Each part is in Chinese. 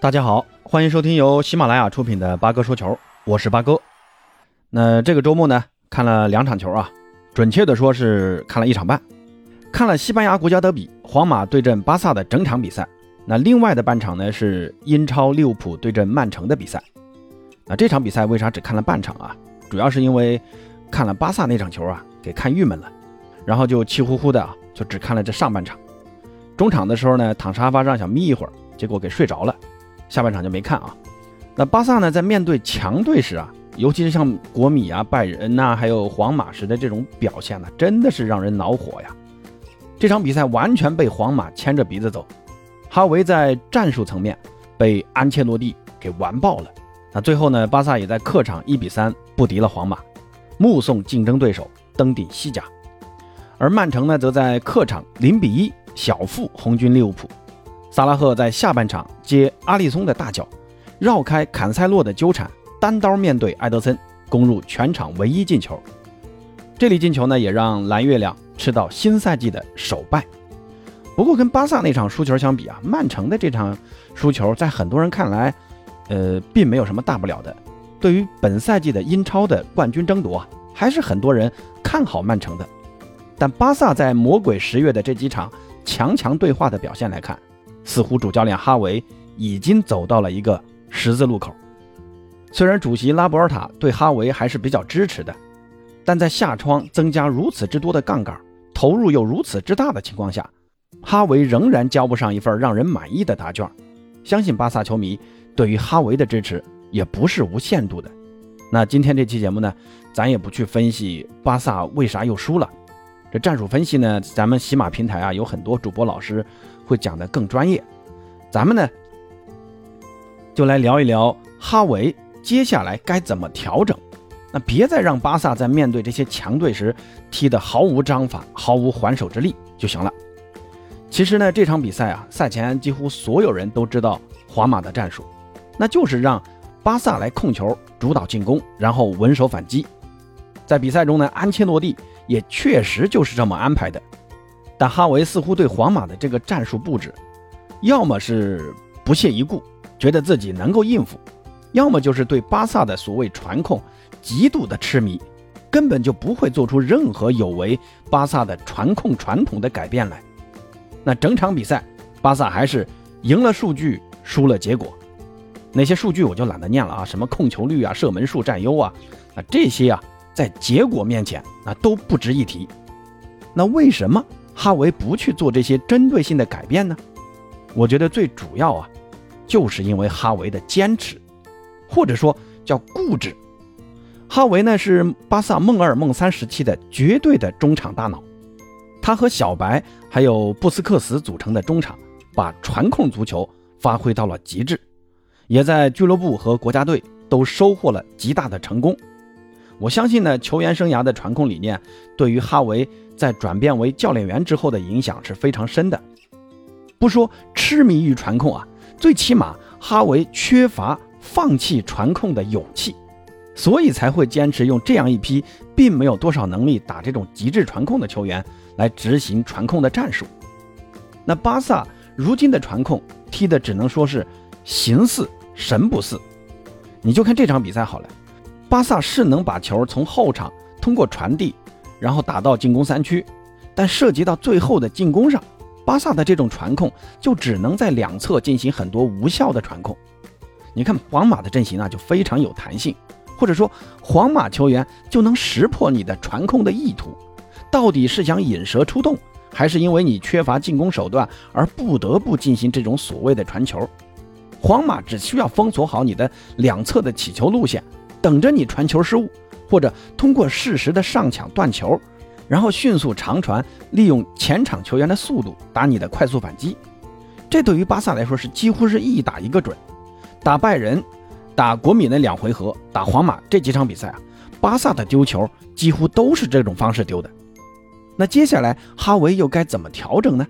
大家好，欢迎收听由喜马拉雅出品的八哥说球，我是八哥。那这个周末呢，看了两场球啊，准确的说是看了一场半，看了西班牙国家德比，皇马对阵巴萨的整场比赛。那另外的半场呢，是英超利物浦对阵曼城的比赛。那这场比赛为啥只看了半场啊？主要是因为看了巴萨那场球啊，给看郁闷了，然后就气呼呼的啊，就只看了这上半场。中场的时候呢，躺沙发上想眯一会儿，结果给睡着了。下半场就没看啊。那巴萨呢，在面对强队时啊，尤其是像国米啊、拜仁呐，还有皇马时的这种表现呢，真的是让人恼火呀。这场比赛完全被皇马牵着鼻子走。哈维在战术层面被安切洛蒂给完爆了。那最后呢，巴萨也在客场一比三不敌了皇马，目送竞争对手登顶西甲。而曼城呢，则在客场零比一小负红军利物浦。萨拉赫在下半场接阿利松的大脚，绕开坎塞洛的纠缠，单刀面对埃德森，攻入全场唯一进球。这粒进球呢，也让蓝月亮吃到新赛季的首败。不过跟巴萨那场输球相比啊，曼城的这场输球在很多人看来，呃，并没有什么大不了的。对于本赛季的英超的冠军争夺啊，还是很多人看好曼城的。但巴萨在魔鬼十月的这几场强强对话的表现来看，似乎主教练哈维已经走到了一个十字路口。虽然主席拉波尔塔对哈维还是比较支持的，但在下窗增加如此之多的杠杆，投入又如此之大的情况下，哈维仍然交不上一份让人满意的答卷。相信巴萨球迷对于哈维的支持也不是无限度的。那今天这期节目呢，咱也不去分析巴萨为啥又输了。这战术分析呢，咱们喜马平台啊有很多主播老师。会讲得更专业，咱们呢就来聊一聊哈维接下来该怎么调整。那别再让巴萨在面对这些强队时踢得毫无章法、毫无还手之力就行了。其实呢，这场比赛啊，赛前几乎所有人都知道皇马的战术，那就是让巴萨来控球、主导进攻，然后稳守反击。在比赛中呢，安切洛蒂也确实就是这么安排的。但哈维似乎对皇马的这个战术布置，要么是不屑一顾，觉得自己能够应付，要么就是对巴萨的所谓传控极度的痴迷，根本就不会做出任何有违巴萨的传控传统的改变来。那整场比赛，巴萨还是赢了数据，输了结果。那些数据我就懒得念了啊，什么控球率啊、射门数占优啊，那这些啊，在结果面前那都不值一提。那为什么？哈维不去做这些针对性的改变呢？我觉得最主要啊，就是因为哈维的坚持，或者说叫固执。哈维呢是巴萨梦二梦三时期的绝对的中场大脑，他和小白还有布斯克斯组成的中场，把传控足球发挥到了极致，也在俱乐部和国家队都收获了极大的成功。我相信呢，球员生涯的传控理念对于哈维。在转变为教练员之后的影响是非常深的。不说痴迷于传控啊，最起码哈维缺乏放弃传控的勇气，所以才会坚持用这样一批并没有多少能力打这种极致传控的球员来执行传控的战术。那巴萨如今的传控踢的只能说是形似神不似。你就看这场比赛好了，巴萨是能把球从后场通过传递。然后打到进攻三区，但涉及到最后的进攻上，巴萨的这种传控就只能在两侧进行很多无效的传控。你看皇马的阵型啊，就非常有弹性，或者说皇马球员就能识破你的传控的意图，到底是想引蛇出洞，还是因为你缺乏进攻手段而不得不进行这种所谓的传球？皇马只需要封锁好你的两侧的起球路线，等着你传球失误。或者通过适时的上抢断球，然后迅速长传，利用前场球员的速度打你的快速反击。这对于巴萨来说是几乎是一打一个准。打拜仁、打国米那两回合，打皇马这几场比赛啊，巴萨的丢球几乎都是这种方式丢的。那接下来哈维又该怎么调整呢？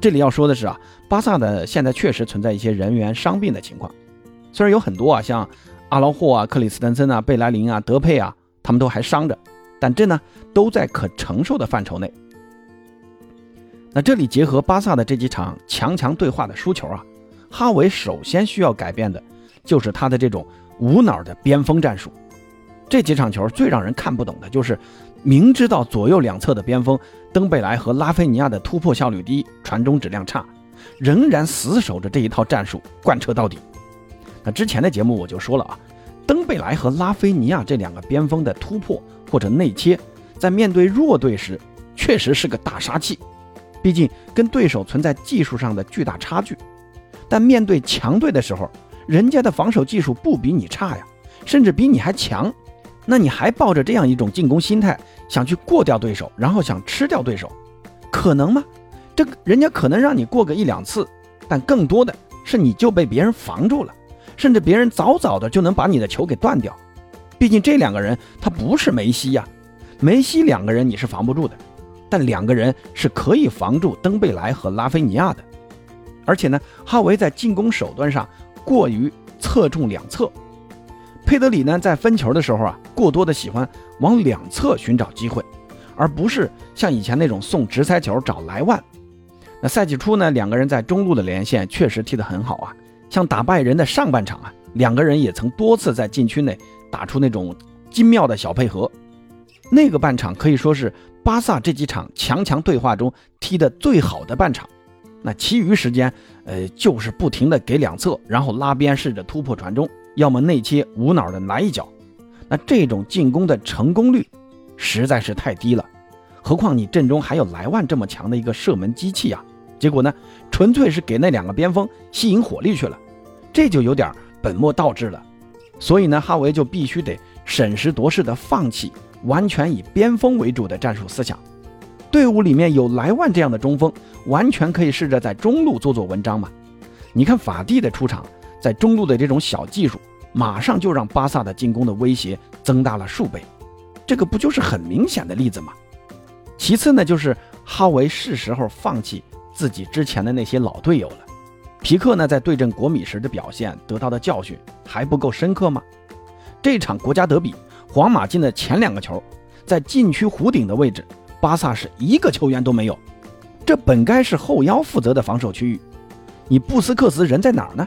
这里要说的是啊，巴萨的现在确实存在一些人员伤病的情况，虽然有很多啊，像。阿劳霍啊，克里斯滕森啊，贝莱林啊，德佩啊，他们都还伤着，但这呢都在可承受的范畴内。那这里结合巴萨的这几场强强对话的输球啊，哈维首先需要改变的，就是他的这种无脑的边锋战术。这几场球最让人看不懂的就是，明知道左右两侧的边锋登贝莱和拉菲尼亚的突破效率低、传中质量差，仍然死守着这一套战术贯彻到底。那之前的节目我就说了啊，登贝莱和拉菲尼亚这两个边锋的突破或者内切，在面对弱队时确实是个大杀器。毕竟跟对手存在技术上的巨大差距，但面对强队的时候，人家的防守技术不比你差呀，甚至比你还强。那你还抱着这样一种进攻心态想去过掉对手，然后想吃掉对手，可能吗？这人家可能让你过个一两次，但更多的是你就被别人防住了，甚至别人早早的就能把你的球给断掉。毕竟这两个人他不是梅西呀，梅西两个人你是防不住的。但两个人是可以防住登贝莱和拉菲尼亚的，而且呢，哈维在进攻手段上过于侧重两侧，佩德里呢在分球的时候啊，过多的喜欢往两侧寻找机会，而不是像以前那种送直塞球找莱万。那赛季初呢，两个人在中路的连线确实踢得很好啊，像打败人的上半场啊，两个人也曾多次在禁区内打出那种精妙的小配合，那个半场可以说是。巴萨这几场强强对话中踢得最好的半场，那其余时间，呃，就是不停的给两侧，然后拉边试着突破传中，要么内切无脑的来一脚，那这种进攻的成功率实在是太低了。何况你阵中还有莱万这么强的一个射门机器啊，结果呢，纯粹是给那两个边锋吸引火力去了，这就有点本末倒置了。所以呢，哈维就必须得审时度势的放弃。完全以边锋为主的战术思想，队伍里面有莱万这样的中锋，完全可以试着在中路做做文章嘛。你看法蒂的出场，在中路的这种小技术，马上就让巴萨的进攻的威胁增大了数倍，这个不就是很明显的例子吗？其次呢，就是哈维是时候放弃自己之前的那些老队友了。皮克呢，在对阵国米时的表现得到的教训还不够深刻吗？这场国家德比。皇马进的前两个球，在禁区弧顶的位置，巴萨是一个球员都没有。这本该是后腰负责的防守区域，你布斯克茨人在哪儿呢？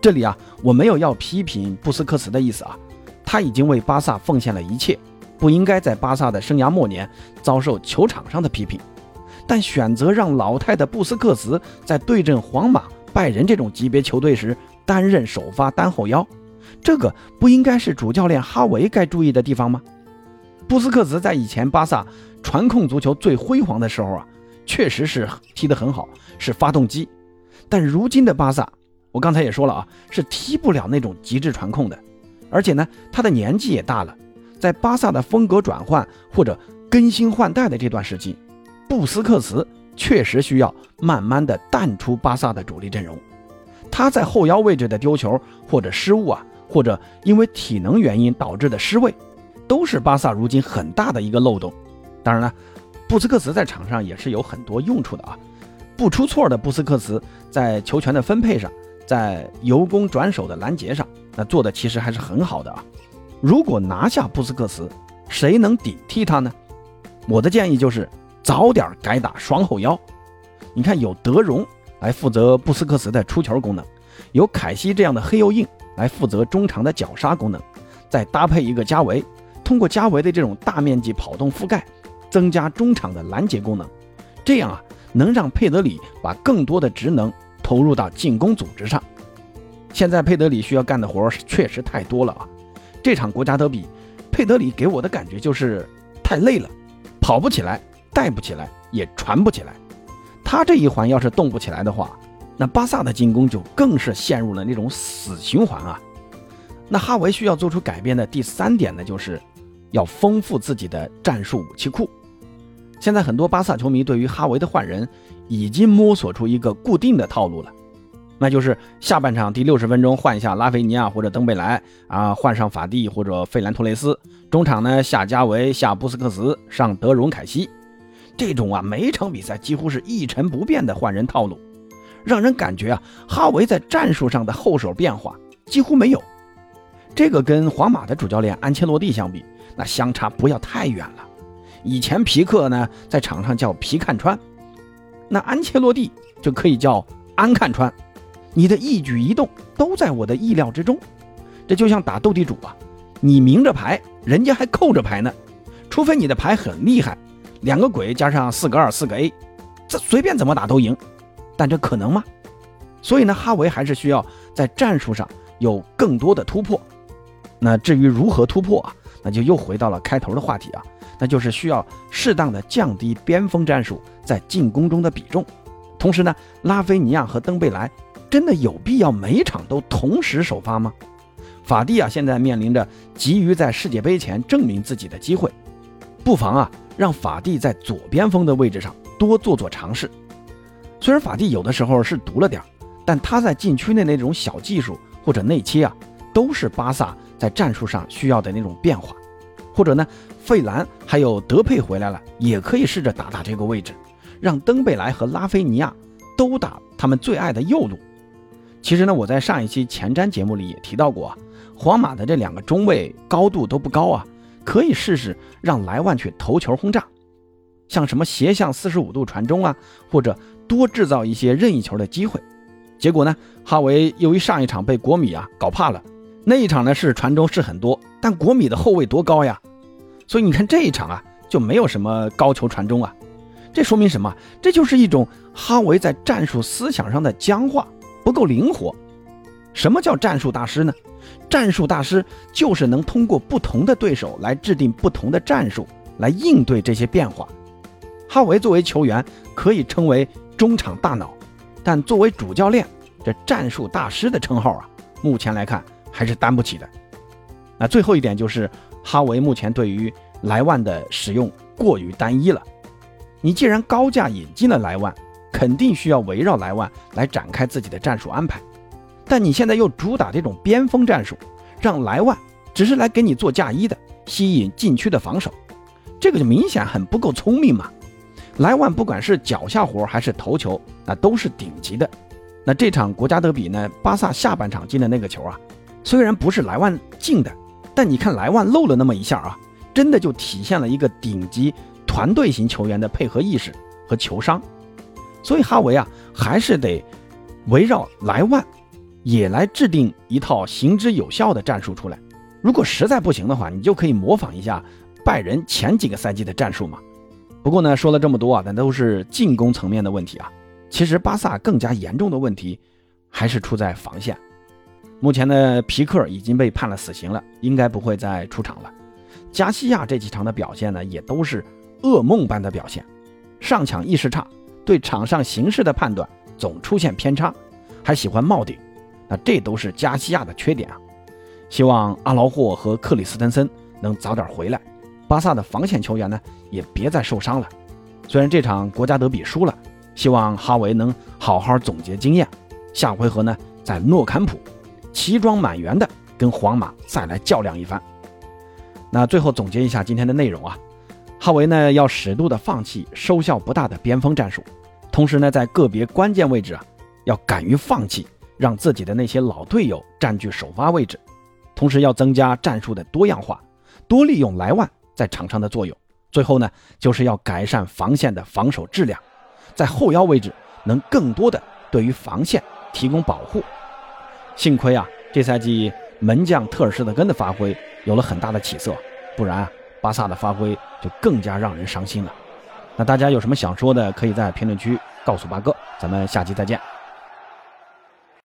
这里啊，我没有要批评布斯克茨的意思啊，他已经为巴萨奉献了一切，不应该在巴萨的生涯末年遭受球场上的批评。但选择让老态的布斯克茨在对阵皇马、拜仁这种级别球队时担任首发单后腰。这个不应该是主教练哈维该注意的地方吗？布斯克茨在以前巴萨传控足球最辉煌的时候啊，确实是踢得很好，是发动机。但如今的巴萨，我刚才也说了啊，是踢不了那种极致传控的。而且呢，他的年纪也大了，在巴萨的风格转换或者更新换代的这段时期，布斯克茨确实需要慢慢的淡出巴萨的主力阵容。他在后腰位置的丢球或者失误啊。或者因为体能原因导致的失位，都是巴萨如今很大的一个漏洞。当然了，布斯克茨在场上也是有很多用处的啊。不出错的布斯克茨在球权的分配上，在由攻转守的拦截上，那做的其实还是很好的啊。如果拿下布斯克茨，谁能顶替他呢？我的建议就是早点改打双后腰。你看，有德容来负责布斯克茨的出球功能，有凯西这样的黑又硬。来负责中场的绞杀功能，再搭配一个加维，通过加维的这种大面积跑动覆盖，增加中场的拦截功能，这样啊，能让佩德里把更多的职能投入到进攻组织上。现在佩德里需要干的活确实太多了啊！这场国家德比，佩德里给我的感觉就是太累了，跑不起来，带不起来，也传不起来。他这一环要是动不起来的话，那巴萨的进攻就更是陷入了那种死循环啊！那哈维需要做出改变的第三点呢，就是要丰富自己的战术武器库。现在很多巴萨球迷对于哈维的换人已经摸索出一个固定的套路了，那就是下半场第六十分钟换一下拉菲尼亚或者登贝莱啊，换上法蒂或者费兰托雷斯，中场呢下加维下布斯克茨上德容凯西，这种啊每场比赛几乎是一成不变的换人套路。让人感觉啊，哈维在战术上的后手变化几乎没有。这个跟皇马的主教练安切洛蒂相比，那相差不要太远了。以前皮克呢在场上叫皮看穿，那安切洛蒂就可以叫安看穿。你的一举一动都在我的意料之中。这就像打斗地主啊，你明着牌，人家还扣着牌呢。除非你的牌很厉害，两个鬼加上四个二四个 A，这随便怎么打都赢。但这可能吗？所以呢，哈维还是需要在战术上有更多的突破。那至于如何突破啊，那就又回到了开头的话题啊，那就是需要适当的降低边锋战术在进攻中的比重。同时呢，拉菲尼亚和登贝莱真的有必要每场都同时首发吗？法蒂啊，现在面临着急于在世界杯前证明自己的机会，不妨啊，让法蒂在左边锋的位置上多做做尝试。虽然法蒂有的时候是毒了点但他在禁区内那种小技术或者内切啊，都是巴萨在战术上需要的那种变化。或者呢，费兰还有德佩回来了，也可以试着打打这个位置。让登贝莱和拉菲尼亚都打他们最爱的右路。其实呢，我在上一期前瞻节目里也提到过啊，皇马的这两个中卫高度都不高啊，可以试试让莱万去头球轰炸，像什么斜向四十五度传中啊，或者多制造一些任意球的机会。结果呢，哈维由于上一场被国米啊搞怕了，那一场呢是传中是很多，但国米的后卫多高呀，所以你看这一场啊就没有什么高球传中啊。这说明什么？这就是一种哈维在战术思想上的僵化，不够灵活。什么叫战术大师呢？战术大师就是能通过不同的对手来制定不同的战术，来应对这些变化。哈维作为球员可以称为中场大脑，但作为主教练，这战术大师的称号啊，目前来看还是担不起的。那最后一点就是哈维目前对于莱万的使用过于单一了。你既然高价引进了莱万，肯定需要围绕莱万来展开自己的战术安排。但你现在又主打这种边锋战术，让莱万只是来给你做嫁衣的，吸引禁区的防守，这个就明显很不够聪明嘛。莱万不管是脚下活还是头球，那都是顶级的。那这场国家德比呢，巴萨下半场进的那个球啊，虽然不是莱万进的，但你看莱万漏了那么一下啊，真的就体现了一个顶级。团队型球员的配合意识和球商，所以哈维啊还是得围绕莱万也来制定一套行之有效的战术出来。如果实在不行的话，你就可以模仿一下拜仁前几个赛季的战术嘛。不过呢，说了这么多啊，那都是进攻层面的问题啊。其实巴萨更加严重的问题还是出在防线。目前呢，皮克已经被判了死刑了，应该不会再出场了。加西亚这几场的表现呢，也都是。噩梦般的表现，上抢意识差，对场上形势的判断总出现偏差，还喜欢冒顶，那这都是加西亚的缺点啊。希望阿劳霍和克里斯滕森能早点回来，巴萨的防线球员呢也别再受伤了。虽然这场国家德比输了，希望哈维能好好总结经验，下回合呢在诺坎普齐装满员的跟皇马再来较量一番。那最后总结一下今天的内容啊。哈维呢要适度的放弃收效不大的边锋战术，同时呢在个别关键位置啊要敢于放弃，让自己的那些老队友占据首发位置，同时要增加战术的多样化，多利用莱万在场上的作用。最后呢就是要改善防线的防守质量，在后腰位置能更多的对于防线提供保护。幸亏啊这赛季门将特尔施特根的发挥有了很大的起色，不然啊。巴萨的发挥就更加让人伤心了。那大家有什么想说的，可以在评论区告诉八哥。咱们下期再见。